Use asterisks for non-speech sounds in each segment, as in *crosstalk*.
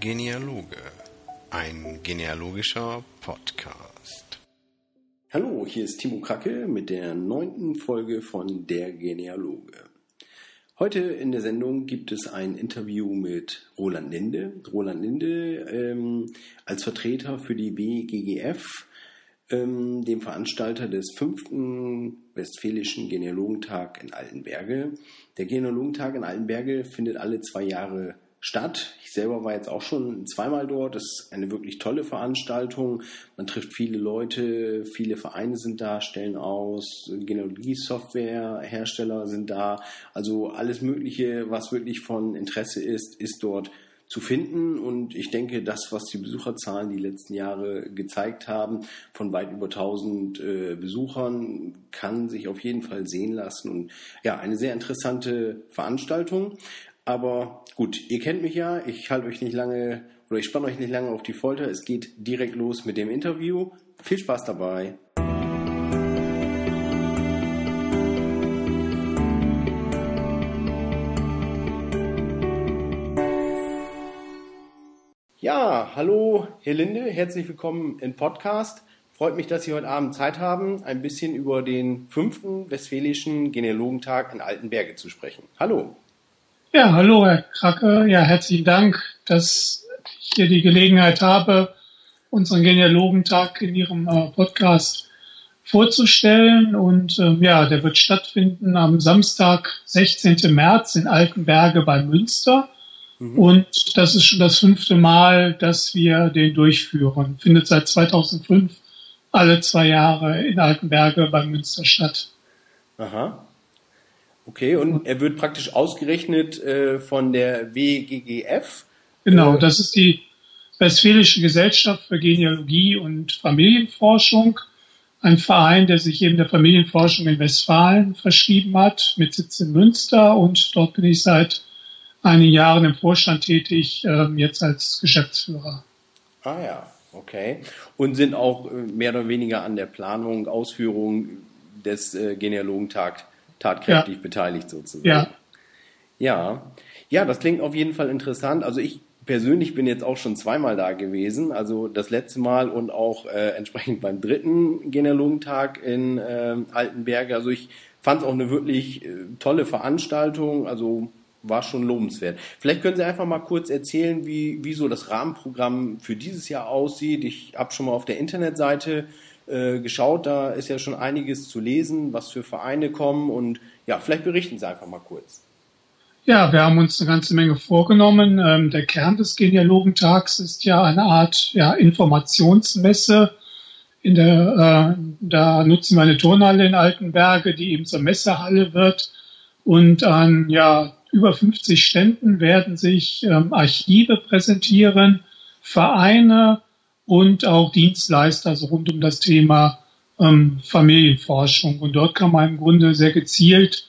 Genealoge, ein genealogischer Podcast. Hallo, hier ist Timo Kracke mit der neunten Folge von Der Genealoge. Heute in der Sendung gibt es ein Interview mit Roland Linde. Roland Linde ähm, als Vertreter für die BGGF, ähm, dem Veranstalter des fünften Westfälischen Genealogentag in Altenberge. Der Genealogentag in Altenberge findet alle zwei Jahre statt. Ich selber war jetzt auch schon zweimal dort. Das ist eine wirklich tolle Veranstaltung. Man trifft viele Leute, viele Vereine sind da, stellen aus, Genealogie-Software-Hersteller sind da. Also alles Mögliche, was wirklich von Interesse ist, ist dort zu finden. Und ich denke, das, was die Besucherzahlen die letzten Jahre gezeigt haben, von weit über 1000 äh, Besuchern, kann sich auf jeden Fall sehen lassen. Und ja, eine sehr interessante Veranstaltung. Aber gut, ihr kennt mich ja. Ich halte euch nicht lange oder ich spanne euch nicht lange auf die Folter. Es geht direkt los mit dem Interview. Viel Spaß dabei. Ja, hallo, Herr Linde, herzlich willkommen im Podcast. Freut mich, dass Sie heute Abend Zeit haben, ein bisschen über den fünften Westfälischen Genealogentag in Altenberge zu sprechen. Hallo. Ja, hallo Herr Kracke. Ja, herzlichen Dank, dass ich hier die Gelegenheit habe, unseren Genealogentag in Ihrem äh, Podcast vorzustellen. Und ähm, ja, der wird stattfinden am Samstag, 16. März in Altenberge bei Münster. Mhm. Und das ist schon das fünfte Mal, dass wir den durchführen. Findet seit 2005 alle zwei Jahre in Altenberge bei Münster statt. Aha. Okay, und er wird praktisch ausgerechnet äh, von der WGGF. Genau, äh, das ist die Westfälische Gesellschaft für Genealogie und Familienforschung. Ein Verein, der sich eben der Familienforschung in Westfalen verschrieben hat, mit Sitz in Münster. Und dort bin ich seit einigen Jahren im Vorstand tätig, äh, jetzt als Geschäftsführer. Ah ja, okay. Und sind auch äh, mehr oder weniger an der Planung, Ausführung des äh, Genealogentags tatkräftig ja. beteiligt sozusagen. Ja. Ja. Ja, das klingt auf jeden Fall interessant. Also ich persönlich bin jetzt auch schon zweimal da gewesen. Also das letzte Mal und auch äh, entsprechend beim dritten Genealogentag in äh, Altenberge. Also ich fand es auch eine wirklich äh, tolle Veranstaltung. Also war schon lobenswert. Vielleicht können Sie einfach mal kurz erzählen, wie, wie so das Rahmenprogramm für dieses Jahr aussieht. Ich habe schon mal auf der Internetseite äh, geschaut. Da ist ja schon einiges zu lesen, was für Vereine kommen. Und ja, vielleicht berichten Sie einfach mal kurz. Ja, wir haben uns eine ganze Menge vorgenommen. Ähm, der Kern des Genealogentags ist ja eine Art ja, Informationsmesse. In der, äh, da nutzen wir eine Turnhalle in Altenberge, die eben zur Messehalle wird. Und an ja, über 50 Ständen werden sich ähm, Archive präsentieren, Vereine, und auch Dienstleister also rund um das Thema ähm, Familienforschung. Und dort kann man im Grunde sehr gezielt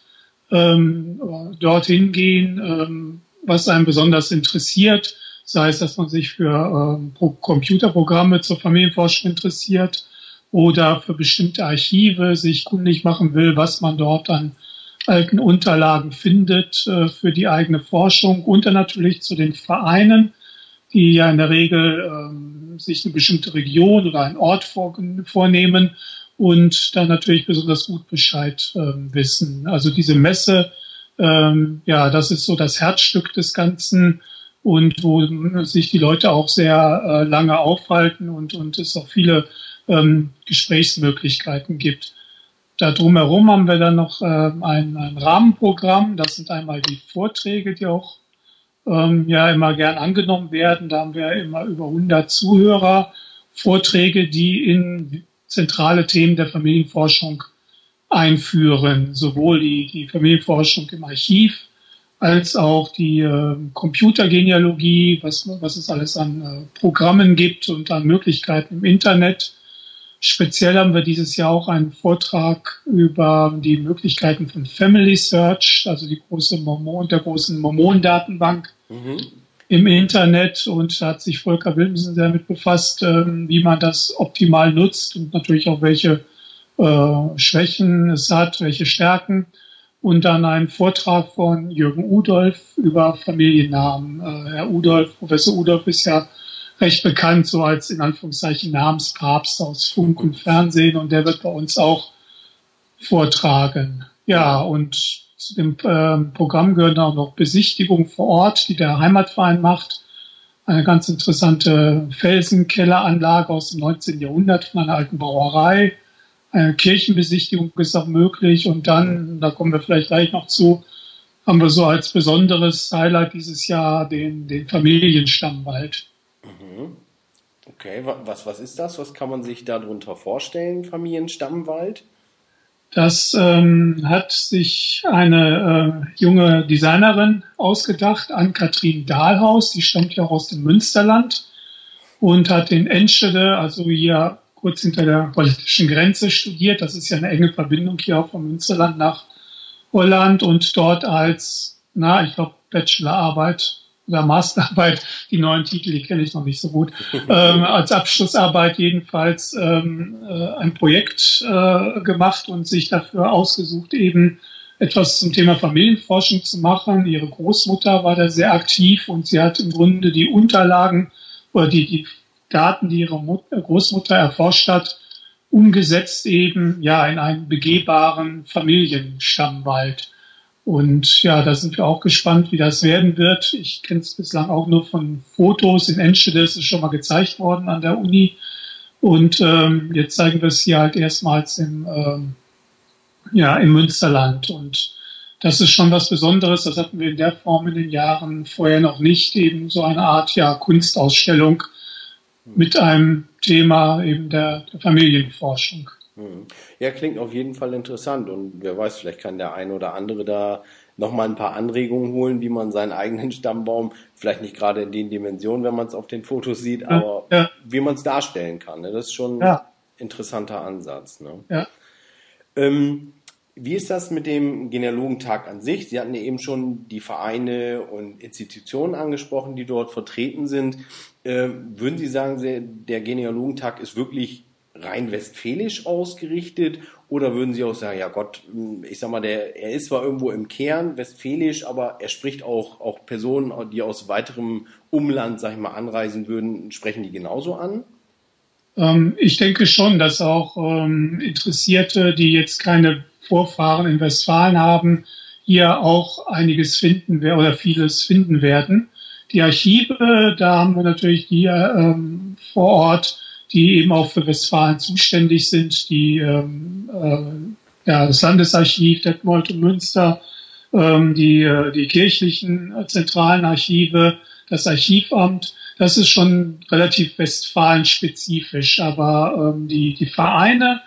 ähm, dorthin gehen, ähm, was einen besonders interessiert, sei es, dass man sich für ähm, Computerprogramme zur Familienforschung interessiert oder für bestimmte Archive sich kundig machen will, was man dort an alten Unterlagen findet äh, für die eigene Forschung und dann natürlich zu den Vereinen, die ja in der Regel ähm, sich eine bestimmte Region oder einen Ort vor, vornehmen und dann natürlich besonders gut Bescheid ähm, wissen. Also diese Messe, ähm, ja, das ist so das Herzstück des Ganzen und wo sich die Leute auch sehr äh, lange aufhalten und, und es auch viele ähm, Gesprächsmöglichkeiten gibt. Da drumherum haben wir dann noch äh, ein, ein Rahmenprogramm. Das sind einmal die Vorträge, die auch ähm, ja immer gern angenommen werden. Da haben wir immer über 100 Zuhörer, Vorträge, die in zentrale Themen der Familienforschung einführen, sowohl die, die Familienforschung im Archiv als auch die äh, Computergenealogie, was, was es alles an äh, Programmen gibt und an Möglichkeiten im Internet. Speziell haben wir dieses Jahr auch einen Vortrag über die Möglichkeiten von Family Search, also die große Mormon, der großen Mormon-Datenbank mhm. im Internet. Und da hat sich Volker Wilmsen damit befasst, ähm, wie man das optimal nutzt und natürlich auch welche äh, Schwächen es hat, welche Stärken. und dann ein Vortrag von Jürgen Udolf über Familiennamen. Äh, Herr Udolf, Professor Udolf ist ja recht bekannt, so als in Anführungszeichen Namenspapst aus Funk und Fernsehen und der wird bei uns auch vortragen. Ja, und zu dem äh, Programm gehören auch noch Besichtigungen vor Ort, die der Heimatverein macht. Eine ganz interessante Felsenkelleranlage aus dem 19. Jahrhundert von einer alten Brauerei. Eine Kirchenbesichtigung ist auch möglich. Und dann, da kommen wir vielleicht gleich noch zu, haben wir so als besonderes Highlight dieses Jahr den, den Familienstammwald. Mhm. Okay, was, was ist das? Was kann man sich darunter vorstellen, Familienstammwald? Das ähm, hat sich eine äh, junge Designerin ausgedacht, Ann-Kathrin Dahlhaus, die stammt ja auch aus dem Münsterland und hat in Enschede, also hier kurz hinter der politischen Grenze studiert. Das ist ja eine enge Verbindung hier auch vom Münsterland nach Holland und dort als, na, ich glaube, Bachelorarbeit oder Masterarbeit, die neuen Titel, die kenne ich noch nicht so gut, *laughs* ähm, als Abschlussarbeit jedenfalls ähm, äh, ein Projekt äh, gemacht und sich dafür ausgesucht, eben etwas zum Thema Familienforschung zu machen. Ihre Großmutter war da sehr aktiv und sie hat im Grunde die Unterlagen oder die, die Daten, die ihre Mutter, Großmutter erforscht hat, umgesetzt eben ja in einen begehbaren Familienstammwald. Und ja, da sind wir auch gespannt, wie das werden wird. Ich kenne es bislang auch nur von Fotos. In Enschede ist es schon mal gezeigt worden an der Uni. Und ähm, jetzt zeigen wir es hier halt erstmals im, ähm, ja, im Münsterland. Und das ist schon was Besonderes. Das hatten wir in der Form in den Jahren vorher noch nicht. Eben so eine Art ja, Kunstausstellung mit einem Thema eben der, der Familienforschung. Ja, klingt auf jeden Fall interessant und wer weiß, vielleicht kann der eine oder andere da nochmal ein paar Anregungen holen, wie man seinen eigenen Stammbaum, vielleicht nicht gerade in den Dimensionen, wenn man es auf den Fotos sieht, aber ja. wie man es darstellen kann. Ne? Das ist schon ja. ein interessanter Ansatz. Ne? Ja. Ähm, wie ist das mit dem Genealogentag an sich? Sie hatten ja eben schon die Vereine und Institutionen angesprochen, die dort vertreten sind. Ähm, würden Sie sagen, der Genealogentag ist wirklich rein westfälisch ausgerichtet oder würden Sie auch sagen, ja Gott, ich sag mal, der, er ist zwar irgendwo im Kern westfälisch, aber er spricht auch, auch Personen, die aus weiterem Umland, sag ich mal, anreisen würden, sprechen die genauso an? Ähm, ich denke schon, dass auch ähm, Interessierte, die jetzt keine Vorfahren in Westfalen haben, hier auch einiges finden oder vieles finden werden. Die Archive, da haben wir natürlich hier ähm, vor Ort die eben auch für Westfalen zuständig sind, die ähm, äh, ja, das Landesarchiv Detmold und Münster, ähm, die, äh, die kirchlichen äh, zentralen Archive, das Archivamt. Das ist schon relativ Westfalen-spezifisch, aber ähm, die, die Vereine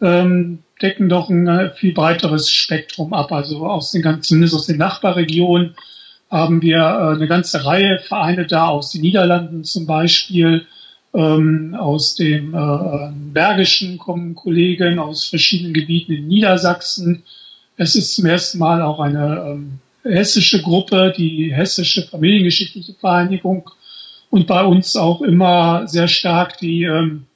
ähm, decken doch ein äh, viel breiteres Spektrum ab. Also aus den ganzen, zumindest aus den Nachbarregionen haben wir äh, eine ganze Reihe Vereine da, aus den Niederlanden zum Beispiel, ähm, aus dem äh, Bergischen kommen Kollegen aus verschiedenen Gebieten in Niedersachsen. Es ist zum ersten Mal auch eine ähm, hessische Gruppe, die Hessische Familiengeschichtliche Vereinigung und bei uns auch immer sehr stark die ähm,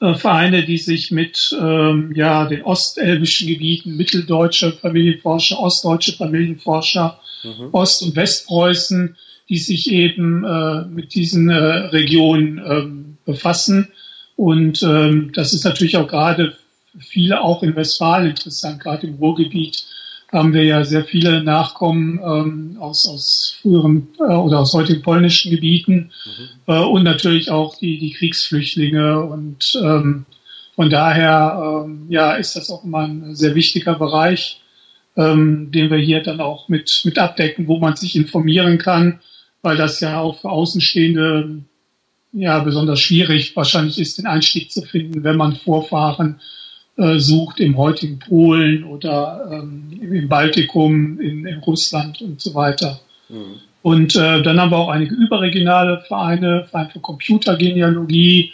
äh, Vereine, die sich mit ähm, ja, den ostelbischen Gebieten, mitteldeutsche Familienforscher, ostdeutsche Familienforscher, mhm. Ost- und Westpreußen, die sich eben äh, mit diesen äh, Regionen ähm, befassen. Und ähm, das ist natürlich auch gerade für viele auch in Westfalen interessant. Gerade im Ruhrgebiet haben wir ja sehr viele Nachkommen ähm, aus, aus früheren äh, oder aus heutigen polnischen Gebieten mhm. äh, und natürlich auch die, die Kriegsflüchtlinge. Und ähm, von daher ähm, ja, ist das auch immer ein sehr wichtiger Bereich, ähm, den wir hier dann auch mit, mit abdecken, wo man sich informieren kann weil das ja auch für Außenstehende ja besonders schwierig wahrscheinlich ist, den Einstieg zu finden, wenn man Vorfahren äh, sucht im heutigen Polen oder ähm, im Baltikum, in, in, Russland und so weiter. Mhm. Und äh, dann haben wir auch einige überregionale Vereine, Verein für Computergenealogie,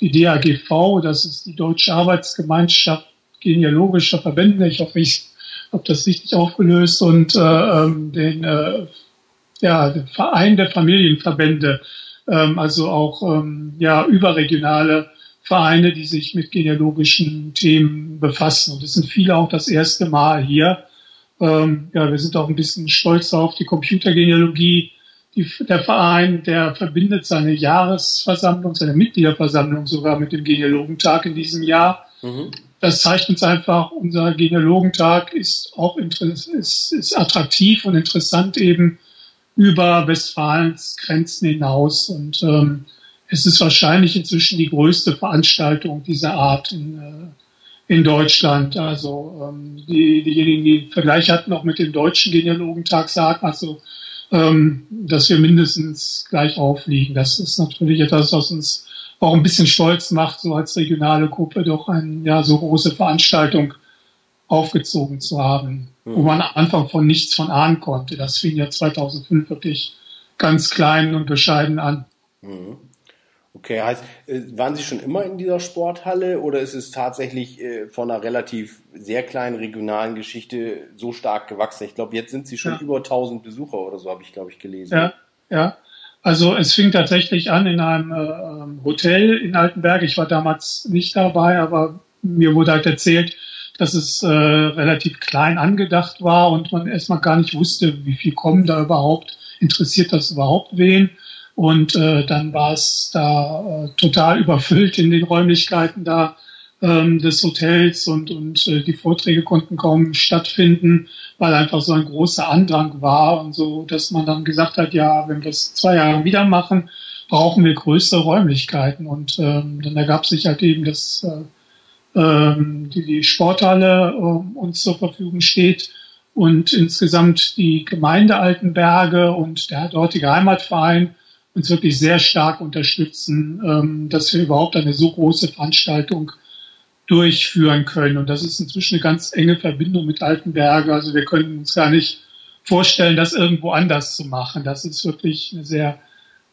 die DAGV, das ist die Deutsche Arbeitsgemeinschaft genealogischer Verbände. Ich hoffe, ich habe das richtig aufgelöst und äh, ähm, den äh, ja, Verein der Familienverbände, ähm, also auch ähm, ja, überregionale Vereine, die sich mit genealogischen Themen befassen. Und es sind viele auch das erste Mal hier. Ähm, ja, wir sind auch ein bisschen stolz auf die Computergenealogie. Die, der Verein, der verbindet seine Jahresversammlung, seine Mitgliederversammlung sogar mit dem Genealogentag in diesem Jahr. Mhm. Das zeigt uns einfach, unser Genealogentag ist auch ist, ist attraktiv und interessant eben über Westfalens Grenzen hinaus. Und ähm, es ist wahrscheinlich inzwischen die größte Veranstaltung dieser Art in, äh, in Deutschland. Also ähm, die, diejenigen, die Vergleich hatten, auch mit dem deutschen Genealogentag, sagen also, ähm, dass wir mindestens gleich aufliegen. Das ist natürlich etwas, was uns auch ein bisschen stolz macht, so als regionale Gruppe doch eine ja, so große Veranstaltung aufgezogen zu haben, mhm. wo man am Anfang von nichts von ahnen konnte. Das fing ja 2005 wirklich ganz klein und bescheiden an. Mhm. Okay, heißt, äh, waren Sie schon immer in dieser Sporthalle oder ist es tatsächlich äh, von einer relativ sehr kleinen regionalen Geschichte so stark gewachsen? Ich glaube, jetzt sind Sie schon ja. über 1000 Besucher oder so, habe ich, glaube ich, gelesen. Ja, ja. Also es fing tatsächlich an in einem äh, Hotel in Altenberg. Ich war damals nicht dabei, aber mir wurde halt erzählt, dass es äh, relativ klein angedacht war und man erstmal gar nicht wusste, wie viel kommen da überhaupt, interessiert das überhaupt wen? Und äh, dann war es da äh, total überfüllt in den Räumlichkeiten da ähm, des Hotels und, und äh, die Vorträge konnten kaum stattfinden, weil einfach so ein großer Andrang war und so, dass man dann gesagt hat, ja, wenn wir es zwei Jahre wieder machen, brauchen wir größere Räumlichkeiten. Und ähm, dann ergab sich halt eben, dass äh, die, die Sporthalle äh, uns zur Verfügung steht und insgesamt die Gemeinde Altenberge und der dortige Heimatverein uns wirklich sehr stark unterstützen, ähm, dass wir überhaupt eine so große Veranstaltung durchführen können. Und das ist inzwischen eine ganz enge Verbindung mit Altenberge. Also wir können uns gar nicht vorstellen, das irgendwo anders zu machen. Das ist wirklich eine sehr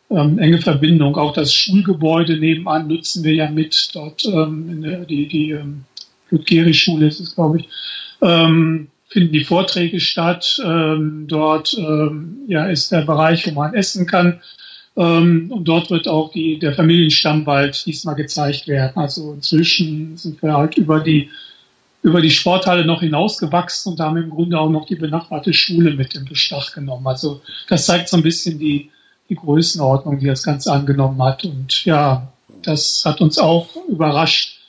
ähm, enge Verbindung. Auch das Schulgebäude nebenan nutzen wir ja mit. Dort ähm, der, die, die ähm, Ludgeri-Schule ist es, glaube ich. Ähm, finden die Vorträge statt. Ähm, dort ähm, ja, ist der Bereich, wo man essen kann. Ähm, und dort wird auch die, der Familienstammwald diesmal gezeigt werden. Also inzwischen sind wir halt über die, über die Sporthalle noch hinausgewachsen und haben im Grunde auch noch die benachbarte Schule mit in Beschlag genommen. Also das zeigt so ein bisschen die, die Größenordnung, die das Ganze angenommen hat. Und ja, das hat uns auch überrascht.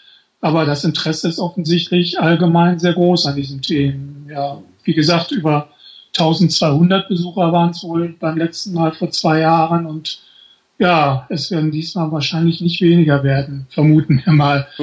Aber das Interesse ist offensichtlich allgemein sehr groß an diesen Themen. Ja, wie gesagt, über 1200 Besucher waren es wohl beim letzten Mal vor zwei Jahren und ja, es werden diesmal wahrscheinlich nicht weniger werden, vermuten wir mal. *laughs*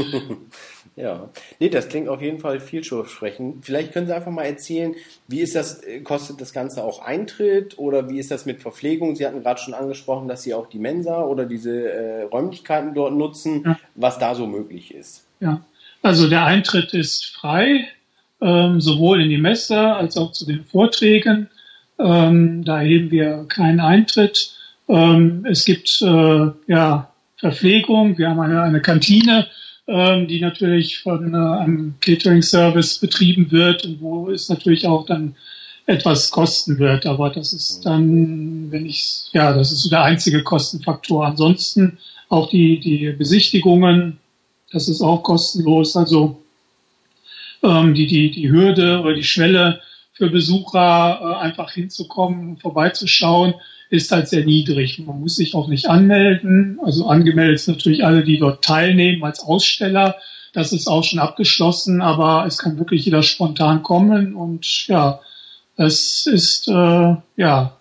ja, nee, das klingt auf jeden Fall vielversprechend. Vielleicht können Sie einfach mal erzählen, wie ist das, äh, kostet das Ganze auch Eintritt oder wie ist das mit Verpflegung? Sie hatten gerade schon angesprochen, dass Sie auch die Mensa oder diese äh, Räumlichkeiten dort nutzen, ja. was da so möglich ist. Ja, also der Eintritt ist frei ähm, sowohl in die Messe als auch zu den Vorträgen. Ähm, da erheben wir keinen Eintritt. Ähm, es gibt äh, ja Verpflegung. Wir haben eine, eine Kantine, die natürlich von äh, einem Catering-Service betrieben wird und wo es natürlich auch dann etwas kosten wird. Aber das ist dann, wenn ich, ja, das ist so der einzige Kostenfaktor. Ansonsten auch die, die Besichtigungen, das ist auch kostenlos. Also ähm, die, die, die Hürde oder die Schwelle für Besucher äh, einfach hinzukommen, vorbeizuschauen, ist halt sehr niedrig. Man muss sich auch nicht anmelden. Also angemeldet sind natürlich alle, die dort teilnehmen als Aussteller. Das ist auch schon abgeschlossen, aber es kann wirklich jeder spontan kommen und ja, es ist äh, ja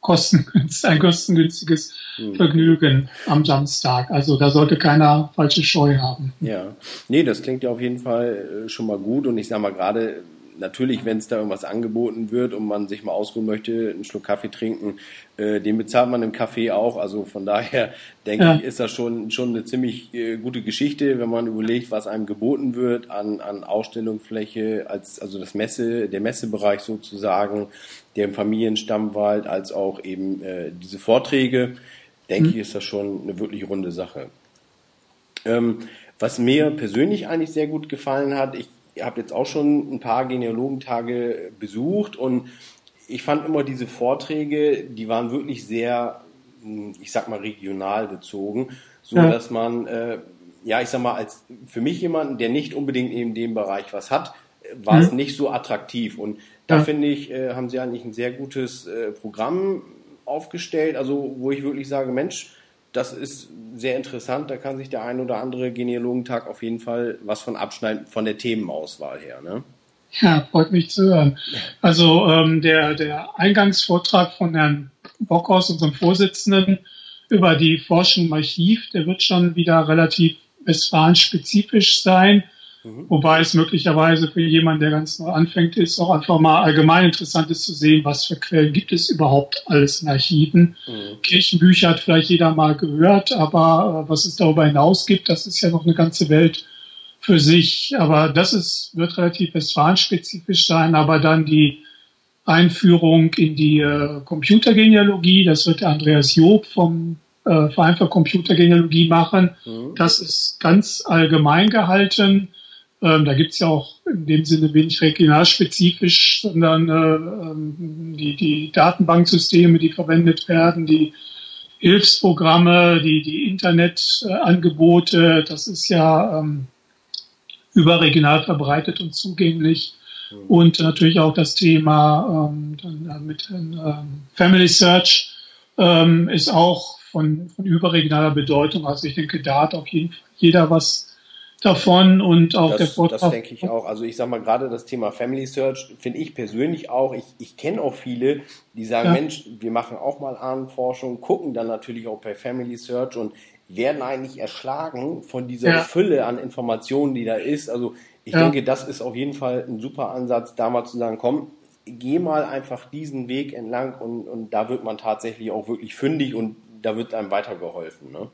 kostengünstig, ein kostengünstiges hm. Vergnügen am Samstag. Also da sollte keiner falsche Scheu haben. Ja, nee, das klingt ja auf jeden Fall äh, schon mal gut und ich sage mal gerade natürlich, wenn es da irgendwas angeboten wird und man sich mal ausruhen möchte, einen Schluck Kaffee trinken, äh, den bezahlt man im Café auch. Also von daher denke ja. ich, ist das schon, schon eine ziemlich äh, gute Geschichte, wenn man überlegt, was einem geboten wird an, an Ausstellungsfläche, als, also das Messe, der Messebereich sozusagen, der im Familienstammwald, als auch eben äh, diese Vorträge. Denke mhm. ich, ist das schon eine wirklich runde Sache. Ähm, was mir persönlich eigentlich sehr gut gefallen hat, ich habe jetzt auch schon ein paar Genealogentage besucht und ich fand immer diese Vorträge, die waren wirklich sehr, hm, ich sag mal, regional bezogen, so ja. dass man, äh, ja, ich sag mal, als für mich jemanden, der nicht unbedingt in dem Bereich was hat, war es mhm. nicht so attraktiv. Und da ja. finde ich, äh, haben sie eigentlich ein sehr gutes äh, Programm aufgestellt, also wo ich wirklich sage, Mensch, das ist sehr interessant, da kann sich der ein oder andere Genealogentag auf jeden Fall was von abschneiden, von der Themenauswahl her. Ne? Ja, freut mich zu hören. Also ähm, der, der Eingangsvortrag von Herrn Bockhaus, unserem Vorsitzenden, über die Forschung im Archiv, der wird schon wieder relativ westfalen-spezifisch sein. Mhm. Wobei es möglicherweise für jemanden, der ganz neu anfängt, ist, auch einfach mal allgemein interessant ist zu sehen, was für Quellen gibt es überhaupt alles in Archiven. Mhm. Kirchenbücher hat vielleicht jeder mal gehört, aber äh, was es darüber hinaus gibt, das ist ja noch eine ganze Welt für sich. Aber das ist, wird relativ westfalen-spezifisch sein, aber dann die Einführung in die äh, Computergenealogie, das wird der Andreas Job vom äh, Verein für Computergenealogie machen. Mhm. Das ist ganz allgemein gehalten. Ähm, da gibt's ja auch in dem Sinne wenig regionalspezifisch, sondern äh, ähm, die, die Datenbanksysteme, die verwendet werden, die Hilfsprogramme, die, die Internetangebote, das ist ja ähm, überregional verbreitet und zugänglich. Mhm. Und natürlich auch das Thema ähm, dann mit ähm, Family Search ähm, ist auch von, von überregionaler Bedeutung. Also ich denke, da hat auf jeden Fall jeder was davon und auch das, der Vortrag. Das denke ich auch. Also ich sage mal, gerade das Thema Family Search finde ich persönlich auch. Ich, ich kenne auch viele, die sagen, ja. Mensch, wir machen auch mal Ahnenforschung, gucken dann natürlich auch bei Family Search und werden eigentlich erschlagen von dieser ja. Fülle an Informationen, die da ist. Also ich ja. denke, das ist auf jeden Fall ein super Ansatz, da mal zu sagen, komm, geh mal einfach diesen Weg entlang und, und da wird man tatsächlich auch wirklich fündig und da wird einem weitergeholfen. Ne?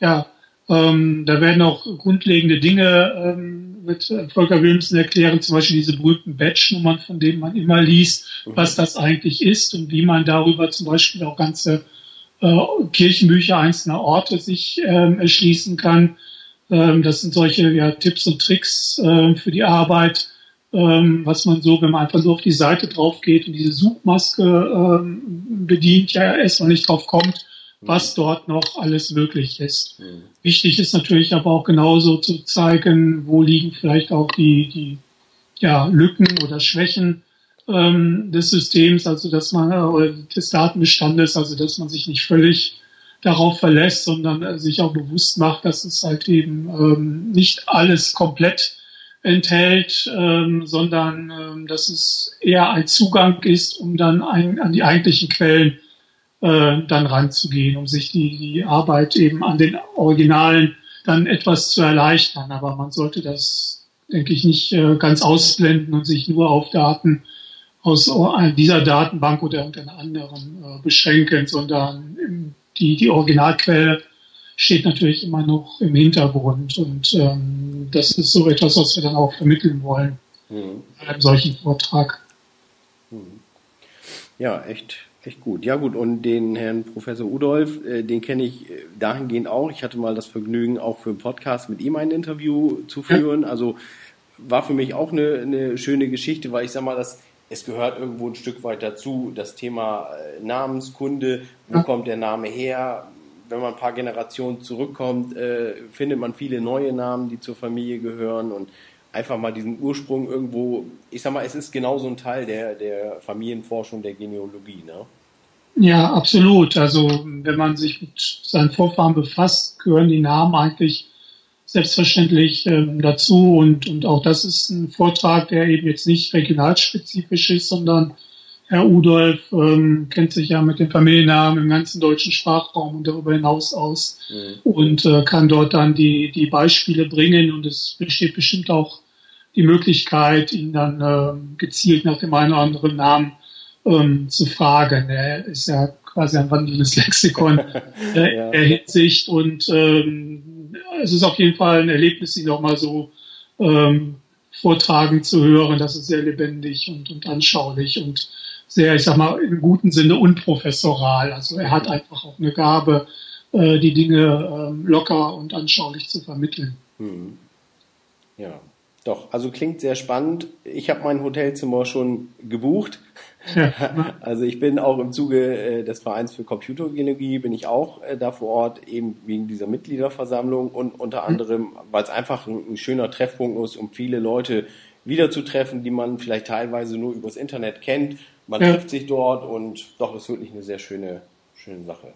Ja, ähm, da werden auch grundlegende Dinge ähm, mit Volker Wilmsen erklären, zum Beispiel diese berühmten Batch-Nummern, von denen man immer liest, mhm. was das eigentlich ist und wie man darüber zum Beispiel auch ganze äh, Kirchenbücher einzelner Orte sich ähm, erschließen kann. Ähm, das sind solche ja, Tipps und Tricks äh, für die Arbeit, ähm, was man so, wenn man einfach so auf die Seite drauf geht und diese Suchmaske ähm, bedient, ja erstmal nicht drauf kommt, was dort noch alles möglich ist. Mhm. Wichtig ist natürlich aber auch genauso zu zeigen, wo liegen vielleicht auch die, die ja, Lücken oder Schwächen ähm, des Systems, also dass man äh, des Datenbestandes, also dass man sich nicht völlig darauf verlässt, sondern äh, sich auch bewusst macht, dass es halt eben ähm, nicht alles komplett enthält, ähm, sondern ähm, dass es eher ein Zugang ist, um dann ein, an die eigentlichen Quellen äh, dann ranzugehen, um sich die, die Arbeit eben an den Originalen dann etwas zu erleichtern. Aber man sollte das, denke ich, nicht äh, ganz ausblenden und sich nur auf Daten aus dieser Datenbank oder irgendeiner anderen äh, beschränken, sondern die, die Originalquelle steht natürlich immer noch im Hintergrund. Und ähm, das ist so etwas, was wir dann auch vermitteln wollen mhm. in einem solchen Vortrag. Mhm. Ja, echt echt gut. Ja gut, und den Herrn Professor Udolf, äh, den kenne ich äh, dahingehend auch. Ich hatte mal das Vergnügen, auch für einen Podcast mit ihm ein Interview zu führen. Also war für mich auch eine, eine schöne Geschichte, weil ich sag mal, das, es gehört irgendwo ein Stück weit dazu, das Thema äh, Namenskunde, wo kommt der Name her? Wenn man ein paar Generationen zurückkommt, äh, findet man viele neue Namen, die zur Familie gehören und einfach mal diesen Ursprung irgendwo, ich sag mal, es ist genauso ein Teil der, der Familienforschung, der Genealogie, ne? Ja, absolut. Also wenn man sich mit seinen Vorfahren befasst, gehören die Namen eigentlich selbstverständlich ähm, dazu. Und, und auch das ist ein Vortrag, der eben jetzt nicht regionalspezifisch ist, sondern Herr Udolf ähm, kennt sich ja mit den Familiennamen im ganzen deutschen Sprachraum und darüber hinaus aus mhm. und äh, kann dort dann die, die Beispiele bringen. Und es besteht bestimmt auch die Möglichkeit, ihn dann äh, gezielt nach dem einen oder anderen Namen ähm, zu fragen. Er ist ja quasi ein wandelndes Lexikon *laughs* äh, ja. der Hinsicht und ähm, es ist auf jeden Fall ein Erlebnis, ihn auch mal so ähm, vortragen zu hören. Das ist sehr lebendig und, und anschaulich und sehr, ich sag mal, im guten Sinne unprofessoral. Also er hat einfach auch eine Gabe, äh, die Dinge äh, locker und anschaulich zu vermitteln. Hm. Ja. Doch, also klingt sehr spannend. Ich habe mein Hotelzimmer schon gebucht. *laughs* Also ich bin auch im Zuge äh, des Vereins für Computergeologie bin ich auch äh, da vor Ort, eben wegen dieser Mitgliederversammlung und unter mhm. anderem, weil es einfach ein, ein, schöner Treffpunkt ist, um viele Leute wiederzutreffen, die man vielleicht teilweise nur übers Internet kennt. Man ja. trifft sich dort und doch, ist wirklich eine sehr schöne, schöne Sache.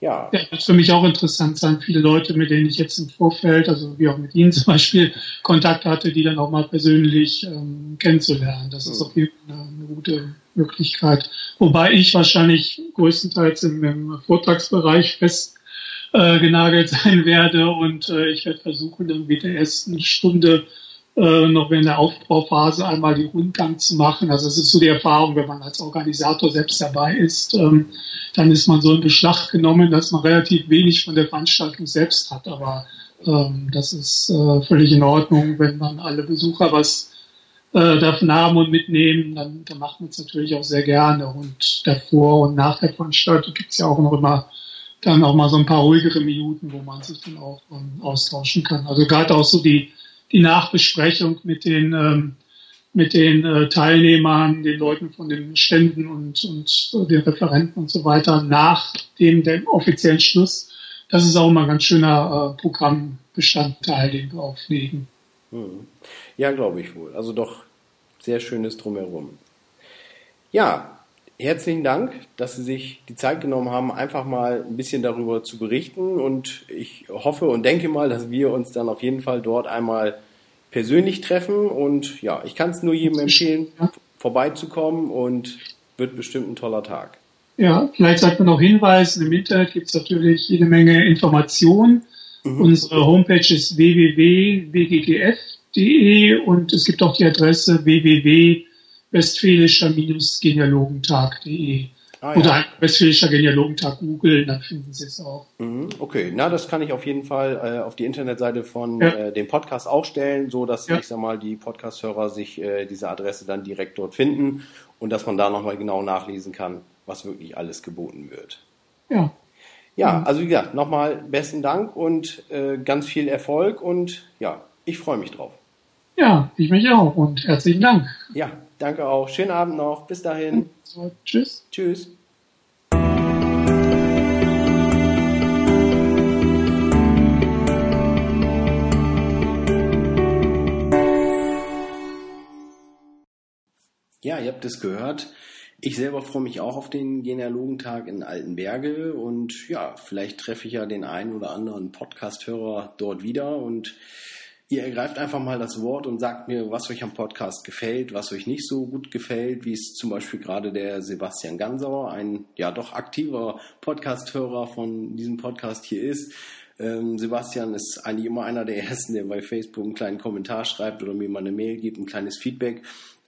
Ja. ja. Das für mich auch interessant sein. Viele Leute, mit denen ich jetzt im Vorfeld, also wie auch mit Ihnen *laughs* zum Beispiel, Kontakt hatte, die dann auch mal persönlich ähm, kennenzulernen. Das ist mhm. auf jeden Fall eine, eine, gute Möglichkeit. Wobei ich wahrscheinlich größtenteils im, im Vortragsbereich fest äh, genagelt *laughs* sein werde und äh, ich werde versuchen, dann mit der ersten Stunde äh, noch während der Aufbauphase einmal die Rundgang zu machen. Also es ist so die Erfahrung, wenn man als Organisator selbst dabei ist, ähm, dann ist man so in Beschlag genommen, dass man relativ wenig von der Veranstaltung selbst hat. Aber ähm, das ist äh, völlig in Ordnung, wenn man alle Besucher was äh, davon haben und mitnehmen, dann, dann macht man es natürlich auch sehr gerne. Und davor und nach der Veranstaltung gibt es ja auch noch immer dann auch mal so ein paar ruhigere Minuten, wo man sich dann auch ähm, austauschen kann. Also gerade auch so die die Nachbesprechung mit den, ähm, mit den äh, Teilnehmern, den Leuten von den Ständen und, und äh, den Referenten und so weiter nach dem, dem offiziellen Schluss. Das ist auch immer ein ganz schöner äh, Programmbestandteil, den wir auflegen. Hm. Ja, glaube ich wohl. Also doch sehr schönes drumherum. Ja, herzlichen Dank, dass Sie sich die Zeit genommen haben, einfach mal ein bisschen darüber zu berichten. Und ich hoffe und denke mal, dass wir uns dann auf jeden Fall dort einmal persönlich treffen. Und ja, ich kann es nur jedem empfehlen, vorbeizukommen und wird bestimmt ein toller Tag. Ja, vielleicht sagt man auch hinweisen, im Internet gibt es natürlich jede Menge Informationen. Mhm. Unsere Homepage ist www.wggf.de und es gibt auch die Adresse www westfälischer-genealogentag.de. Ah, ja. Oder Westfälischer Genealogentag Google, dann finden Sie es auch. Mhm, okay, na, das kann ich auf jeden Fall äh, auf die Internetseite von ja. äh, dem Podcast auch stellen, so dass ja. ich sag mal die Podcast-Hörer sich äh, diese Adresse dann direkt dort finden und dass man da nochmal genau nachlesen kann, was wirklich alles geboten wird. Ja. Ja, also wie gesagt, nochmal besten Dank und äh, ganz viel Erfolg und ja, ich freue mich drauf. Ja, ich mich auch und herzlichen Dank. Ja, Danke auch. Schönen Abend noch. Bis dahin. So, tschüss. Tschüss. Ja, ihr habt es gehört. Ich selber freue mich auch auf den Genealogentag in Altenberge und ja, vielleicht treffe ich ja den einen oder anderen Podcast-Hörer dort wieder und Ihr ergreift einfach mal das Wort und sagt mir, was euch am Podcast gefällt, was euch nicht so gut gefällt, wie es zum Beispiel gerade der Sebastian Gansauer, ein ja doch aktiver Podcast-Hörer von diesem Podcast hier ist. Ähm, Sebastian ist eigentlich immer einer der ersten, der bei Facebook einen kleinen Kommentar schreibt oder mir mal eine Mail gibt, ein kleines Feedback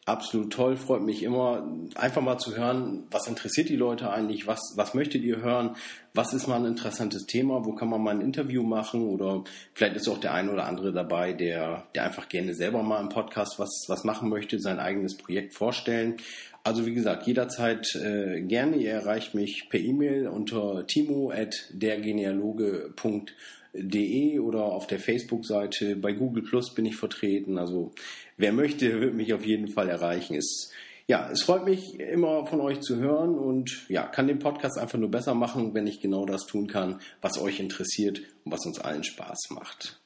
absolut toll, freut mich immer, einfach mal zu hören, was interessiert die Leute eigentlich, was, was möchtet ihr hören, was ist mal ein interessantes Thema, wo kann man mal ein Interview machen oder vielleicht ist auch der eine oder andere dabei, der, der einfach gerne selber mal im Podcast was, was machen möchte, sein eigenes Projekt vorstellen. Also wie gesagt, jederzeit äh, gerne. Ihr erreicht mich per E-Mail unter timo.dergenealoge.de oder auf der Facebook-Seite. Bei Google Plus bin ich vertreten. Also wer möchte, wird mich auf jeden Fall erreichen. Es, ja, es freut mich immer von euch zu hören und ja, kann den Podcast einfach nur besser machen, wenn ich genau das tun kann, was euch interessiert und was uns allen Spaß macht.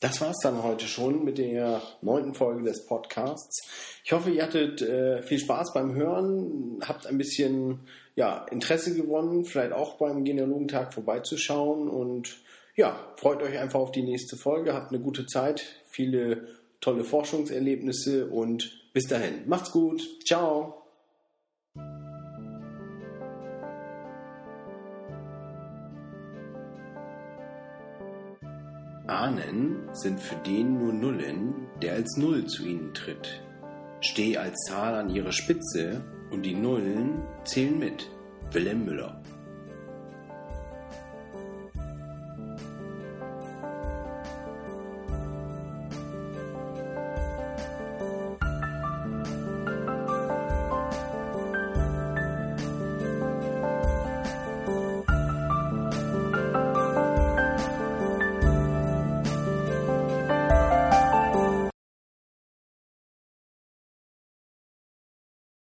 Das war es dann heute schon mit der neunten Folge des Podcasts. Ich hoffe, ihr hattet äh, viel Spaß beim Hören, habt ein bisschen ja, Interesse gewonnen, vielleicht auch beim Genealogentag vorbeizuschauen und ja, freut euch einfach auf die nächste Folge, habt eine gute Zeit, viele tolle Forschungserlebnisse und bis dahin. Macht's gut. Ciao. Ahnen sind für den nur Nullen, der als Null zu ihnen tritt. Steh als Zahl an ihrer Spitze und die Nullen zählen mit. Wilhelm Müller